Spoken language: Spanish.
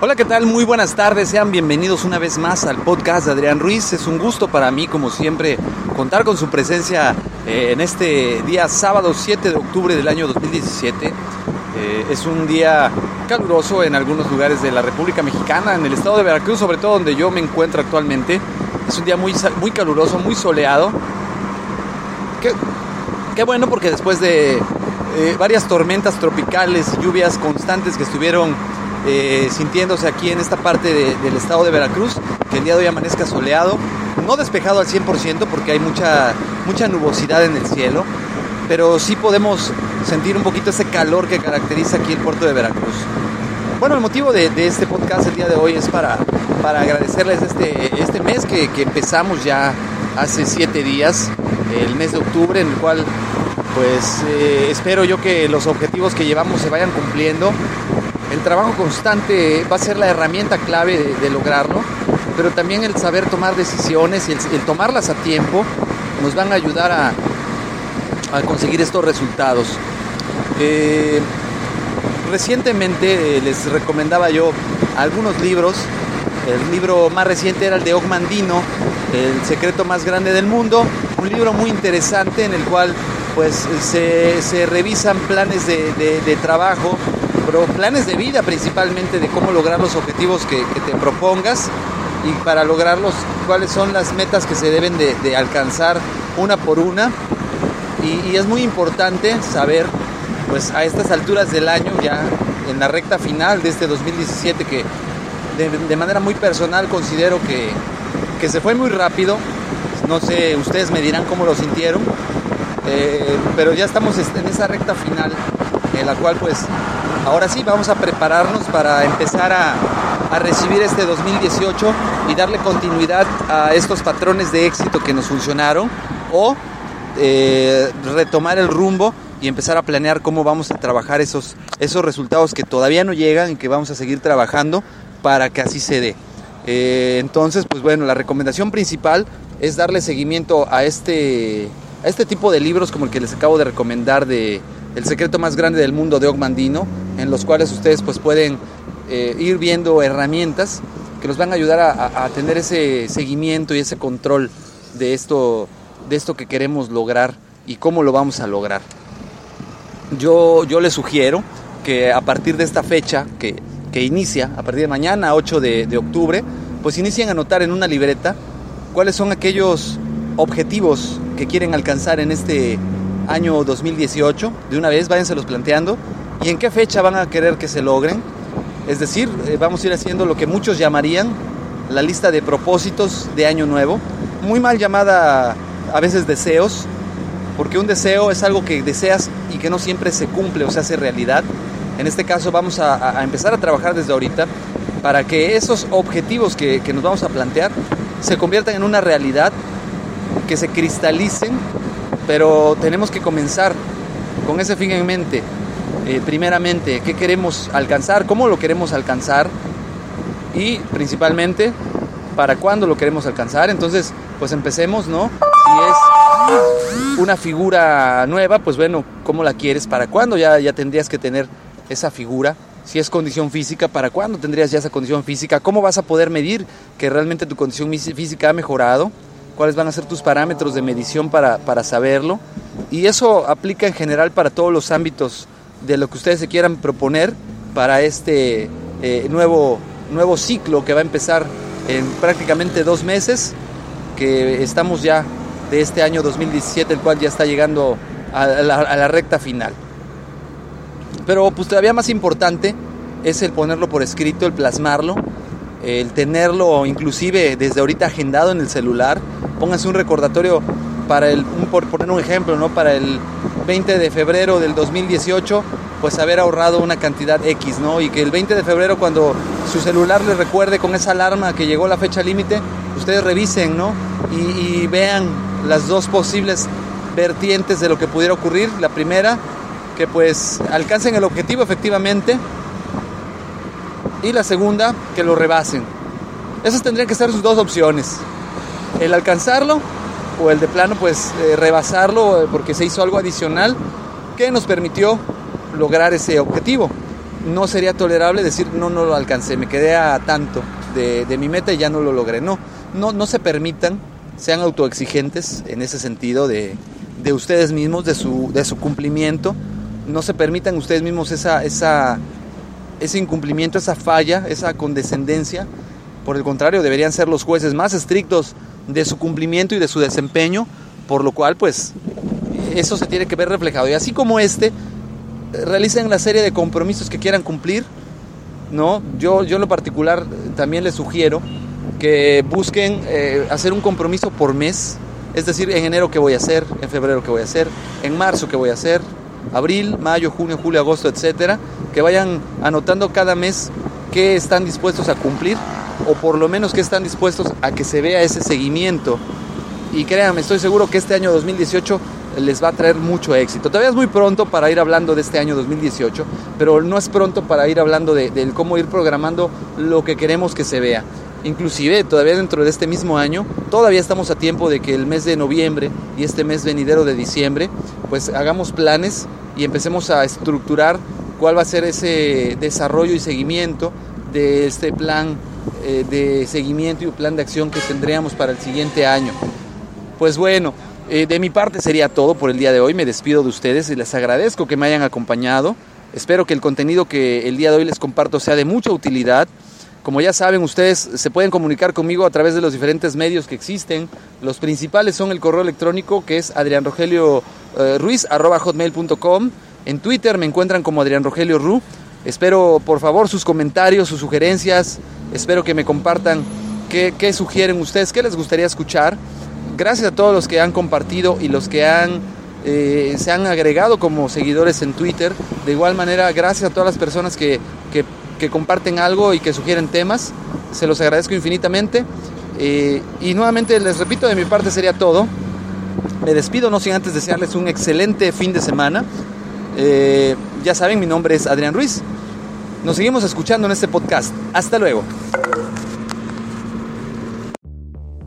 Hola, ¿qué tal? Muy buenas tardes. Sean bienvenidos una vez más al podcast de Adrián Ruiz. Es un gusto para mí, como siempre, contar con su presencia eh, en este día sábado 7 de octubre del año 2017. Eh, es un día caluroso en algunos lugares de la República Mexicana, en el estado de Veracruz, sobre todo donde yo me encuentro actualmente. Es un día muy, muy caluroso, muy soleado. Qué, qué bueno porque después de eh, varias tormentas tropicales, lluvias constantes que estuvieron eh, sintiéndose aquí en esta parte de, del estado de Veracruz, que el día de hoy amanezca soleado, no despejado al 100% porque hay mucha, mucha nubosidad en el cielo, pero sí podemos sentir un poquito ese calor que caracteriza aquí el puerto de Veracruz. Bueno, el motivo de, de este podcast el día de hoy es para, para agradecerles este, este mes que, que empezamos ya hace siete días, el mes de octubre, en el cual pues eh, espero yo que los objetivos que llevamos se vayan cumpliendo. El trabajo constante va a ser la herramienta clave de, lograrlo, pero también el saber tomar decisiones y el, tomarlas a tiempo nos van a ayudar a, a conseguir estos resultados. Eh, recientemente eh, les recomendaba yo algunos libros. El libro más reciente era el de Ogmandino, El secreto más grande del mundo. Un libro muy interesante en el cual pues se, revisan planes de, trabajo, pero planes de vida principalmente de cómo lograr los objetivos que, te propongas y para lograrlos cuáles son las metas que se deben de, alcanzar una por una. Y, y, es muy importante saber, pues a estas alturas del año, ya en la recta final de este 2017, que de, de manera muy personal considero que, que se fue muy rápido. No sé, ustedes me dirán cómo lo sintieron, eh, pero ya estamos en esa recta final en la cual pues ahora sí vamos a prepararnos para empezar a, recibir este 2018 y darle continuidad a estos patrones de éxito que nos funcionaron o eh, retomar el rumbo y empezar a planear cómo vamos a trabajar esos, esos resultados que todavía no llegan y que vamos a seguir trabajando para que así se dé. Eh, entonces, pues bueno, la recomendación principal es darle seguimiento a este a este tipo de libros como el que les acabo de recomendar de El secreto más grande del mundo de Ogmandino, en los cuales ustedes pues pueden eh, ir viendo herramientas que nos van a ayudar a, tener ese seguimiento y ese control de esto, de esto que queremos lograr y cómo lo vamos a lograr. Yo, yo les sugiero que a partir de esta fecha que, que inicia, a partir de mañana 8 de, de octubre, pues inicien a anotar en una libreta cuáles son aquellos objetivos que quieren alcanzar en este año 2018. De una vez, váyanselos planteando. ¿Y en qué fecha van a querer que se logren? Es decir, eh, vamos a ir haciendo lo que muchos llamarían la lista de propósitos de año nuevo. Muy mal llamada a veces deseos, porque un deseo es algo que deseas y que no siempre se cumple o se hace realidad. En este caso vamos a, empezar a trabajar desde ahorita para que esos objetivos que nos vamos a plantear se conviertan en una realidad que se cristalicen, pero tenemos que comenzar con ese fin en mente. eh, primeramente qué queremos alcanzar, cómo lo queremos alcanzar y principalmente para cuándo lo queremos alcanzar. Entonces, pues empecemos, ¿no? Si es una figura nueva, pues bueno, ¿cómo la quieres? ¿Para cuándo ya, ya tendrías que tener esa figura? Si es condición física, ¿para cuándo tendrías ya esa condición física? ¿Cómo vas a poder medir que realmente tu condición física ha mejorado? ¿Cuáles van a ser tus parámetros de medición para, para saberlo? Y eso aplica en general para todos los ámbitos de lo que ustedes se quieran proponer para este eh, nuevo, nuevo ciclo que va a empezar en prácticamente dos meses, que estamos ya de este año 2017, el cual ya está llegando a la, a la recta final. Pero pues todavía más importante es el ponerlo por escrito, el plasmarlo, el tenerlo inclusive desde ahorita agendado en el celular. Pónganse un recordatorio para el, por poner un ejemplo, ¿no? Para el 20 de febrero del 2018, pues haber ahorrado una cantidad X, ¿no? Y que el 20 de febrero cuando su celular les recuerde con esa alarma que llegó la fecha límite, ustedes revisen, ¿no? Y, y vean las dos posibles vertientes de lo que pudiera ocurrir. La primera, que pues alcancen el objetivo efectivamente. Y la segunda, que lo rebasen. Esas tendrían que ser sus dos opciones. El alcanzarlo o el de plano pues eh, rebasarlo porque se hizo algo adicional que nos permitió lograr ese objetivo. No sería tolerable decir no, no lo alcancé, me quedé a tanto de, de mi meta y ya no lo logré. No, no, no se permitan, sean autoexigentes en ese sentido de, de ustedes mismos, de su, de su cumplimiento. No se permitan ustedes mismos esa, esa, ese incumplimiento, esa falla, esa condescendencia. Por el contrario, deberían ser los jueces más estrictos de su cumplimiento y de su desempeño, por lo cual pues eso se tiene que ver reflejado. Y así como este, realicen la serie de compromisos que quieran cumplir, ¿no? Yo, yo en lo particular también les sugiero que busquen eh, hacer un compromiso por mes, es decir, en enero qué voy a hacer, en febrero qué voy a hacer, en marzo qué voy a hacer, abril, mayo, junio, julio, agosto, etcétera, que vayan anotando cada mes qué están dispuestos a cumplir o por lo menos que están dispuestos a que se vea ese seguimiento. Y créanme, estoy seguro que este año 2018 les va a traer mucho éxito. Todavía es muy pronto para ir hablando de este año 2018, pero no es pronto para ir hablando de, de cómo ir programando lo que queremos que se vea. Inclusive todavía dentro de este mismo año, todavía estamos a tiempo de que el mes de noviembre y este mes venidero de diciembre, pues hagamos planes y empecemos a estructurar cuál va a ser ese desarrollo y seguimiento de este plan eh, de seguimiento y plan de acción que tendríamos para el siguiente año. Pues bueno, eh, de mi parte sería todo por el día de hoy. Me despido de ustedes y les agradezco que me hayan acompañado. Espero que el contenido que el día de hoy les comparto sea de mucha utilidad. Como ya saben, ustedes se pueden comunicar conmigo a través de los diferentes medios que existen. Los principales son el correo electrónico que es adrianrogelio.ruiz.hotmail.com. En Twitter me encuentran como Adrián Rogelio Ru. Espero por favor sus comentarios, sus sugerencias. Espero que me compartan qué, sugieren ustedes, qué les gustaría escuchar. Gracias a todos los que han compartido y los que han eh, se han agregado como seguidores en Twitter. De igual manera, gracias a todas las personas que, que, que comparten algo y que sugieren temas. Se los agradezco infinitamente. Eh, y nuevamente les repito, de mi parte sería todo. Me despido, no sin antes desearles un excelente fin de semana. Eh, ya saben, mi nombre es Adrián Ruiz. Nos seguimos escuchando en este podcast. Hasta luego.